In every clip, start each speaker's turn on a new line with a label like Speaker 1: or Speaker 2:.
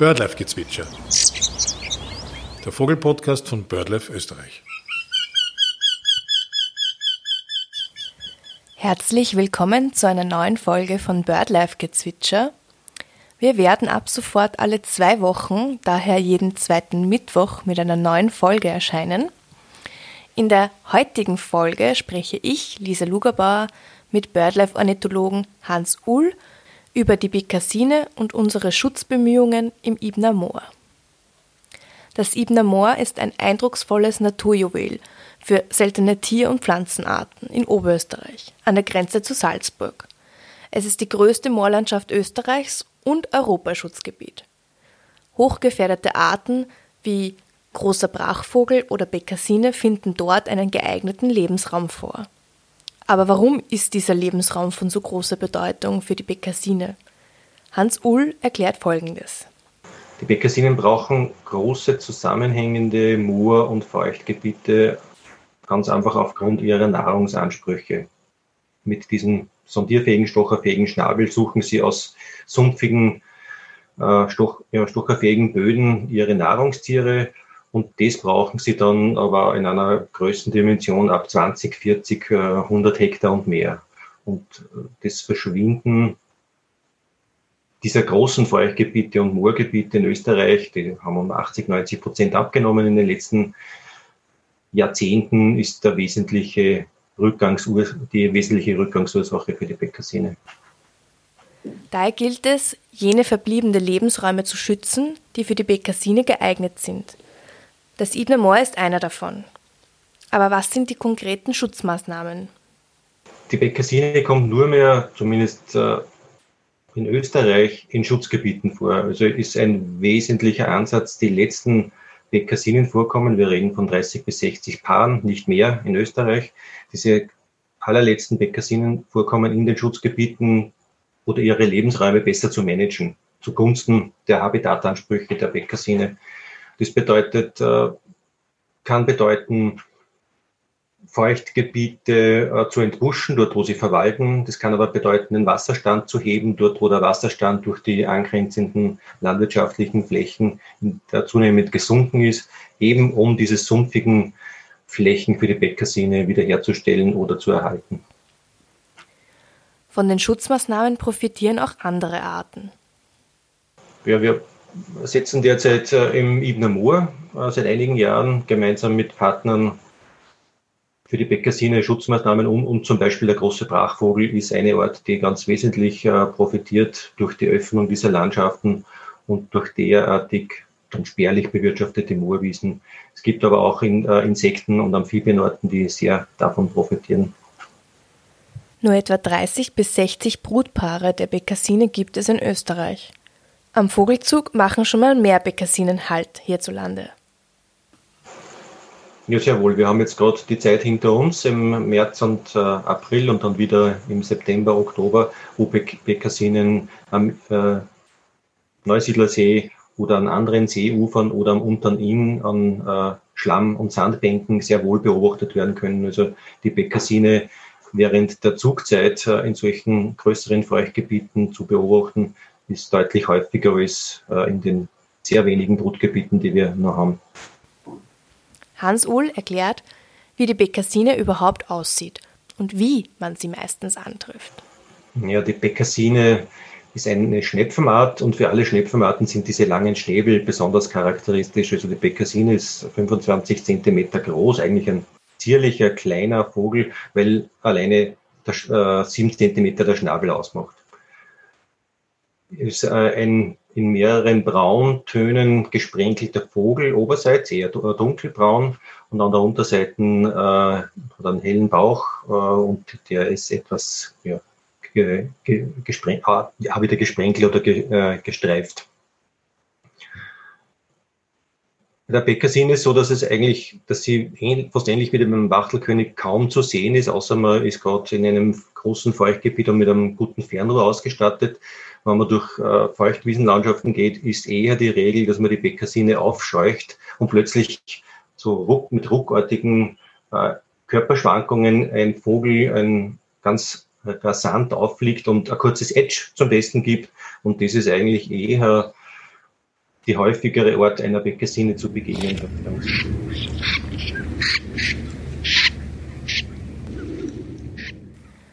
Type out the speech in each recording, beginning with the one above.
Speaker 1: Birdlife-Gezwitscher. Der Vogelpodcast von Birdlife Österreich.
Speaker 2: Herzlich willkommen zu einer neuen Folge von Birdlife-Gezwitscher. Wir werden ab sofort alle zwei Wochen, daher jeden zweiten Mittwoch, mit einer neuen Folge erscheinen. In der heutigen Folge spreche ich, Lisa Lugerbauer, mit Birdlife-Ornithologen Hans Uhl über die Bekassine und unsere Schutzbemühungen im Ibner Moor. Das Ibner Moor ist ein eindrucksvolles Naturjuwel für seltene Tier- und Pflanzenarten in Oberösterreich, an der Grenze zu Salzburg. Es ist die größte Moorlandschaft Österreichs und Europaschutzgebiet. Hochgefährdete Arten wie großer Brachvogel oder Bekassine finden dort einen geeigneten Lebensraum vor. Aber warum ist dieser Lebensraum von so großer Bedeutung für die Bekassine? Hans Ull erklärt Folgendes.
Speaker 3: Die Bekassinen brauchen große zusammenhängende Moor- und Feuchtgebiete, ganz einfach aufgrund ihrer Nahrungsansprüche. Mit diesem sondierfähigen, stocherfähigen Schnabel suchen sie aus sumpfigen, äh, stoch, ja, stocherfähigen Böden ihre Nahrungstiere und das brauchen sie dann aber in einer Größendimension ab 20, 40, 100 Hektar und mehr. Und äh, das Verschwinden dieser großen Feuchtgebiete und Moorgebiete in Österreich, die haben um 80, 90 Prozent abgenommen in den letzten Jahrzehnten, ist der wesentliche Rückgangsur die wesentliche Rückgangsursache für die Bekassine.
Speaker 2: Daher gilt es, jene verbliebene Lebensräume zu schützen, die für die Bekassine geeignet sind. Das Idner Moor ist einer davon. Aber was sind die konkreten Schutzmaßnahmen?
Speaker 3: Die Bekassine kommt nur mehr, zumindest äh, in Österreich, in Schutzgebieten vor. Also ist ein wesentlicher Ansatz, die letzten Bekassinen vorkommen. Wir reden von 30 bis 60 Paaren, nicht mehr in Österreich. Diese allerletzten Bekassinen vorkommen in den Schutzgebieten oder ihre Lebensräume besser zu managen, zugunsten der Habitatansprüche der Bekassine. Das bedeutet, äh, kann bedeuten, Feuchtgebiete äh, zu entbuschen, dort wo sie verwalten. Das kann aber bedeuten, den Wasserstand zu heben, dort wo der Wasserstand durch die angrenzenden landwirtschaftlichen Flächen zunehmend gesunken ist, eben um diese sumpfigen Flächen für die Bäckersine wiederherzustellen oder zu erhalten.
Speaker 2: Von den Schutzmaßnahmen profitieren auch andere Arten.
Speaker 3: Ja, wir setzen derzeit äh, im Ibner Moor äh, seit einigen Jahren gemeinsam mit Partnern für die Bekassine Schutzmaßnahmen um und zum Beispiel der große Brachvogel ist eine Art, die ganz wesentlich äh, profitiert durch die Öffnung dieser Landschaften und durch derartig und spärlich bewirtschaftete Moorwiesen. Es gibt aber auch in, Insekten und Amphibienarten, die sehr davon profitieren.
Speaker 2: Nur etwa 30 bis 60 Brutpaare der Bekassine gibt es in Österreich. Am Vogelzug machen schon mal mehr Bekassinen Halt hierzulande.
Speaker 3: Ja, sehr wohl. Wir haben jetzt gerade die Zeit hinter uns im März und äh, April und dann wieder im September, Oktober, wo Bekassinen am äh, Neusiedlersee oder an anderen Seeufern oder am Unteren Inn an äh, Schlamm- und Sandbänken sehr wohl beobachtet werden können. Also die Bekassine während der Zugzeit äh, in solchen größeren Feuchtgebieten zu beobachten, ist deutlich häufiger als äh, in den sehr wenigen Brutgebieten, die wir noch haben.
Speaker 2: Hans Uhl erklärt, wie die Bekassine überhaupt aussieht und wie man sie meistens antrifft.
Speaker 3: Ja, die Bekassine ist eine Schnepfenart und für alle Schnepfenarten sind diese langen Schnäbel besonders charakteristisch. Also die Bekassine ist 25 Zentimeter groß, eigentlich ein zierlicher kleiner Vogel, weil alleine der, äh, 7 Zentimeter der Schnabel ausmacht. Ist äh, ein in mehreren Brauntönen gesprenkelter Vogel, oberseits eher dunkelbraun und an der Unterseite äh, hat einen hellen Bauch äh, und der ist etwas ja, ge, ah, ja, wieder gesprenkelt oder ge, äh, gestreift. Der Bäckersinn ist so, dass es eigentlich, dass sie fast ähnlich wie dem Wachtelkönig kaum zu sehen ist, außer man ist gerade in einem großen Feuchtgebiet und mit einem guten Fernrohr ausgestattet wenn man durch äh, Feuchtwiesenlandschaften geht, ist eher die Regel, dass man die Bekassine aufscheucht und plötzlich so ruck, mit ruckartigen äh, Körperschwankungen ein Vogel ein ganz rasant auffliegt und ein kurzes Edge zum Besten gibt. Und das ist eigentlich eher die häufigere Ort einer Bekassine zu begegnen.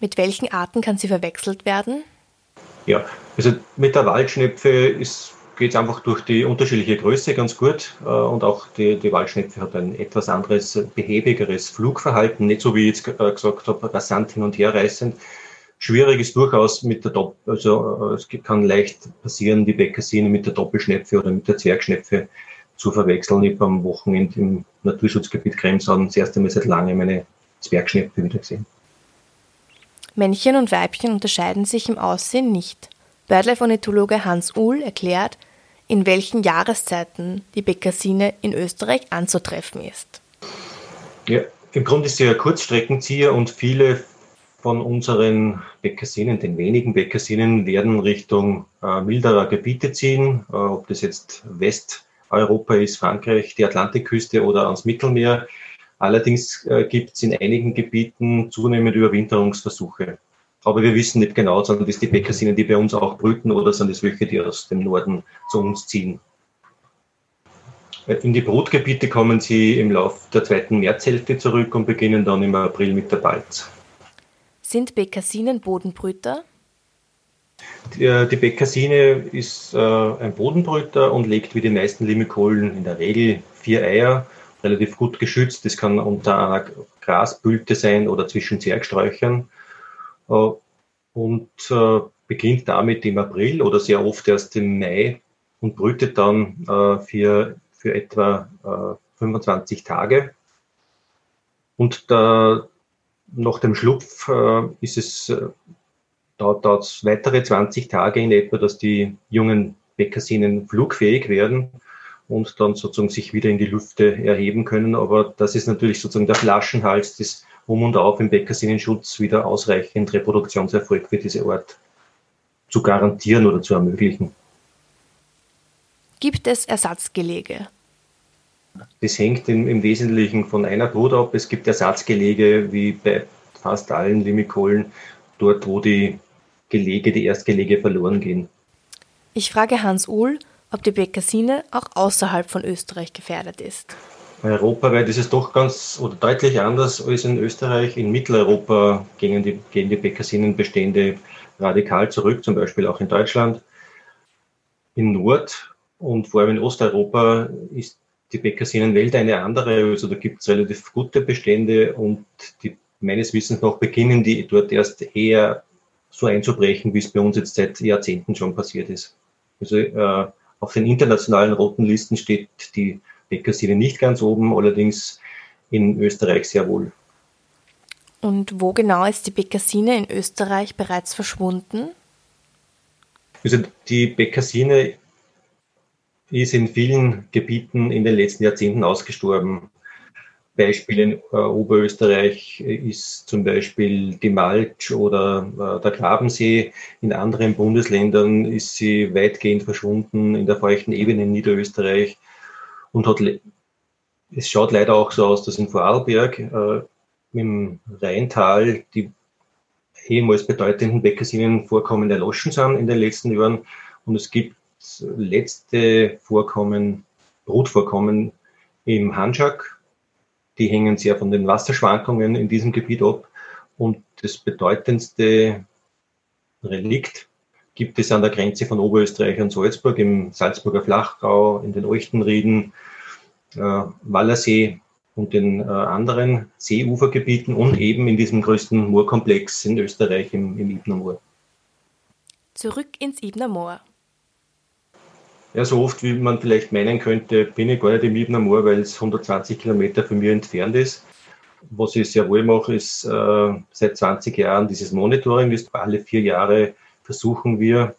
Speaker 2: Mit welchen Arten kann sie verwechselt werden?
Speaker 3: Ja, also mit der Waldschnepfe geht es einfach durch die unterschiedliche Größe ganz gut äh, und auch die, die Waldschnepfe hat ein etwas anderes, behäbigeres Flugverhalten, nicht so wie ich jetzt äh, gesagt habe, rasant hin und her reißend. Schwierig ist durchaus mit der Doppel, also äh, es kann leicht passieren, die Bekassine mit der Doppelschnepfe oder mit der Zwergschnepfe zu verwechseln. Ich habe am Wochenende im Naturschutzgebiet Kremshauen das erste Mal seit langem meine Zwergschnepfe wieder gesehen.
Speaker 2: Männchen und Weibchen unterscheiden sich im Aussehen nicht. BirdLife-Ornithologe Hans Uhl erklärt, in welchen Jahreszeiten die Bekassine in Österreich anzutreffen ist.
Speaker 3: Ja, im Grunde ist sie ein Kurzstreckenzieher und viele von unseren Bekassinen, den wenigen Bekassinen, werden Richtung äh, milderer Gebiete ziehen, äh, ob das jetzt Westeuropa ist, Frankreich, die Atlantikküste oder ans Mittelmeer. Allerdings äh, gibt es in einigen Gebieten zunehmend Überwinterungsversuche. Aber wir wissen nicht genau, sondern das die Bekassinen, die bei uns auch brüten oder sind es welche, die aus dem Norden zu uns ziehen. Äh, in die Brutgebiete kommen sie im Laufe der zweiten Märzhälfte zurück und beginnen dann im April mit der Balz.
Speaker 2: Sind Bekassinen Bodenbrüter?
Speaker 3: Die, äh, Bekassine ist äh, ein Bodenbrüter und legt wie die meisten Limikolen in der Regel vier Eier relativ gut geschützt. Das kann unter einer Grasbülte sein oder zwischen Zwergsträuchern äh, und äh, beginnt damit im April oder sehr oft erst im Mai und brütet dann äh, für, für etwa 25 Tage. Und da, nach dem Schlupf ist es, dauert es weitere 20 Tage in etwa, dass die jungen Bekassinen flugfähig werden und dann sozusagen sich wieder in die Lüfte erheben können. Aber das ist natürlich sozusagen der Flaschenhals, das Um und Auf im Bäckersinnenschutz wieder ausreichend Reproduktionserfolg für diese Art zu garantieren oder zu ermöglichen.
Speaker 2: Gibt es Ersatzgelege?
Speaker 3: Das hängt im, im Wesentlichen von einer Brut ab. Es gibt Ersatzgelege, wie bei fast allen Limikolen, dort, wo die Gelege, die Erstgelege verloren gehen.
Speaker 2: Ich frage Hans Uhl, ob die Bekassine auch außerhalb von Österreich gefährdet ist.
Speaker 3: Europaweit ist es doch ganz oder deutlich anders als in Österreich. In Mitteleuropa gehen die, gehen die Bekassinenbestände radikal zurück, zum Beispiel auch in Deutschland. In Nord- und vor allem in Osteuropa ist die Bekassinenwelt eine andere. Also da gibt es relativ gute Bestände und die, meines Wissens nach beginnen die dort erst eher so einzubrechen, wie es bei uns jetzt seit Jahrzehnten schon passiert ist. Also äh, auf den internationalen roten Listen steht die Bekassine nicht ganz oben, allerdings in Österreich sehr wohl.
Speaker 2: Und wo genau ist die Bekassine in Österreich bereits verschwunden?
Speaker 3: Also die Bekassine ist in vielen Gebieten in den letzten Jahrzehnten ausgestorben. Beispiel in äh, Oberösterreich ist zum Beispiel die Malch oder äh, der Grabensee. In anderen Bundesländern ist sie weitgehend verschwunden, in der feuchten Ebene in Niederösterreich. Und hat, es schaut leider auch so aus, dass in Vorarlberg äh, im Rheintal die ehemals bedeutenden Bäckersinnenvorkommen erloschen sind in den letzten Jahren. Und es gibt letzte Vorkommen, Brutvorkommen im Hanschak die hängen sehr von den Wasserschwankungen in diesem Gebiet ab. Und das bedeutendste Relikt gibt es an der Grenze von Oberösterreich und Salzburg, im Salzburger Flachgau, in den Euchtenrieden, äh, Wallersee und den äh, anderen Seeufergebieten und eben in diesem größten Moorkomplex in Österreich im, im Ibner Moor.
Speaker 2: Zurück ins Ibner Moor.
Speaker 3: Ja, so oft wie man vielleicht meinen könnte, bin ich gar nicht im Ibner Moor, weil es 120 Kilometer von mir entfernt ist. Was ich sehr wohl mache, ist äh, seit 20 Jahren dieses Monitoring. Das alle vier Jahre versuchen wir,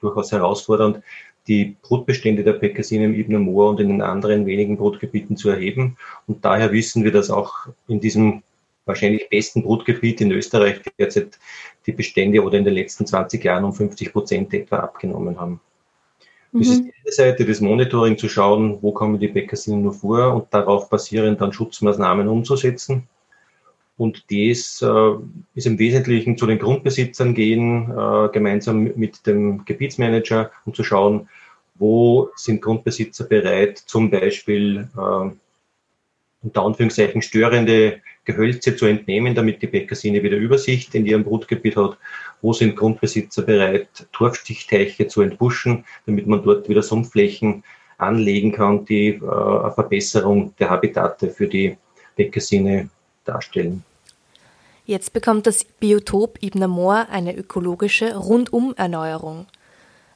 Speaker 3: durchaus herausfordernd, die Brutbestände der Bekassinen im Ibner Moor und in den anderen wenigen Brutgebieten zu erheben. Und daher wissen wir, dass auch in diesem wahrscheinlich besten Brutgebiet in Österreich derzeit die Bestände oder in den letzten 20 Jahren um 50 Prozent etwa abgenommen haben. Das ist mhm. die eine Seite des Monitoring zu schauen, wo kommen die Bäckersinen nur vor und darauf basierend dann Schutzmaßnahmen umzusetzen. Und das äh, ist im Wesentlichen zu den Grundbesitzern gehen, äh, gemeinsam mit dem Gebietsmanager, um zu schauen, wo sind Grundbesitzer bereit, zum Beispiel äh, unter Anführungszeichen störende Gehölze zu entnehmen, damit die Bekassine wieder Übersicht in ihrem Brutgebiet hat. Wo sind Grundbesitzer bereit, Torfstichteiche zu entbuschen, damit man dort wieder Sumpfflächen anlegen kann, die äh, eine Verbesserung der Habitate für die Bekassine darstellen.
Speaker 2: Jetzt bekommt das Biotop Ibner Moor eine ökologische Rundumerneuerung.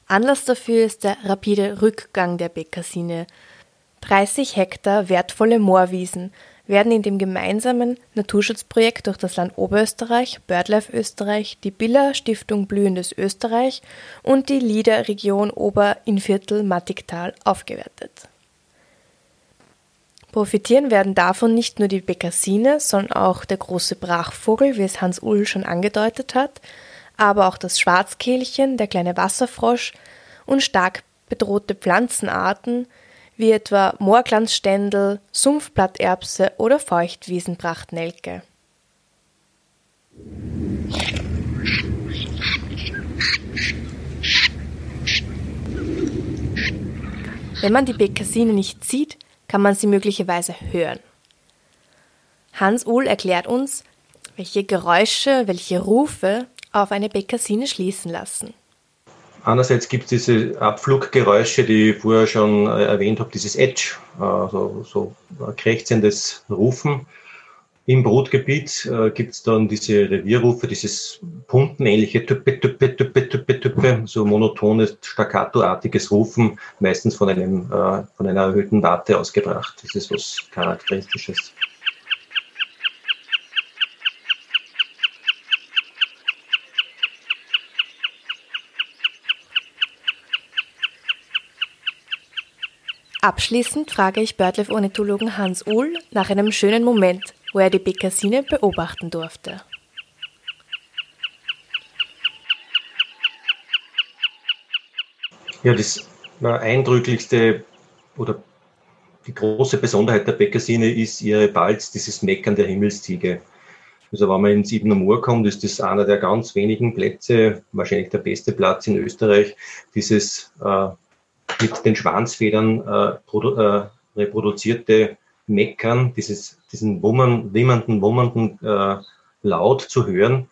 Speaker 2: Anlass dafür ist der rapide Rückgang der Bekassine. 30 Hektar wertvolle Moorwiesen werden in dem gemeinsamen Naturschutzprojekt durch das Land Oberösterreich, BirdLife Österreich, die Biller Stiftung Blühendes Österreich und die LIDA Region Oberinnviertel Mattigtal aufgewertet. Profitieren werden davon nicht nur die Bekassine, sondern auch der große Brachvogel, wie es Hans Ull schon angedeutet hat, aber auch das Schwarzkehlchen, der kleine Wasserfrosch und stark bedrohte Pflanzenarten wie etwa Moorglanzständel, Sumpfblatterbse oder Feuchtwiesenprachtnelke. Wenn man die Bekassine nicht sieht, kann man sie möglicherweise hören. Hans Uhl erklärt uns, welche Geräusche, welche Rufe auf eine Bekassine schließen lassen.
Speaker 3: Einerseits gibt es diese Abfluggeräusche, die ich vorher schon äh, erwähnt habe, dieses Edge, also so krächzendes Rufen. Im Brutgebiet äh, gibt es dann diese Revierrufe, dieses pumpenähnliche Tüppe, Tüppe, Tüppe, Tüppe, Tüppe, so monotones, staccatoartiges Rufen, meistens von, einem, äh, von einer erhöhten Warte ausgebracht. Das ist was Charakteristisches.
Speaker 2: Abschließend frage ich BirdLife-Ornithologen Hans Uhl nach einem schönen Moment, wo er die Bekassine beobachten durfte.
Speaker 3: Ja, das eindrücklichste oder die große Besonderheit der Bekassine ist ihre Balz, dieses Meckern der Himmelsziege. Also wenn man ins Siebener Moor kommt, ist das einer der ganz wenigen Plätze, wahrscheinlich der beste Platz in Österreich, dieses äh, mit den Schwanzfedern äh, äh, reproduzierte Meckern, dieses, diesen wummern, wimmernden, wummernden äh, Laut zu hören.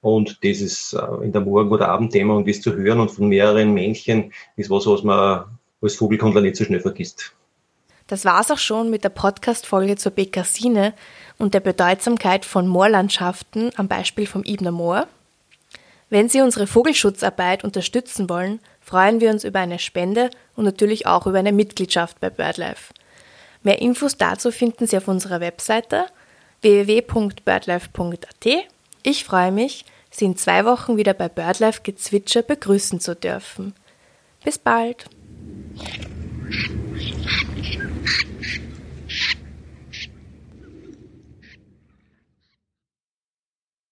Speaker 3: Und dieses äh, in der Morgen- oder Abenddämmerung, das zu hören und von mehreren Männchen, ist was, was man als Vogelkundler nicht so schnell vergisst.
Speaker 2: Das war's auch schon mit der Podcast-Folge zur Bekassine und der Bedeutsamkeit von Moorlandschaften am Beispiel vom Ibner Moor. Wenn Sie unsere Vogelschutzarbeit unterstützen wollen, freuen wir uns über eine Spende und natürlich auch über eine Mitgliedschaft bei BirdLife. Mehr Infos dazu finden Sie auf unserer Webseite www.birdlife.at. Ich freue mich, Sie in zwei Wochen wieder bei BirdLife Gezwitscher begrüßen zu dürfen. Bis bald!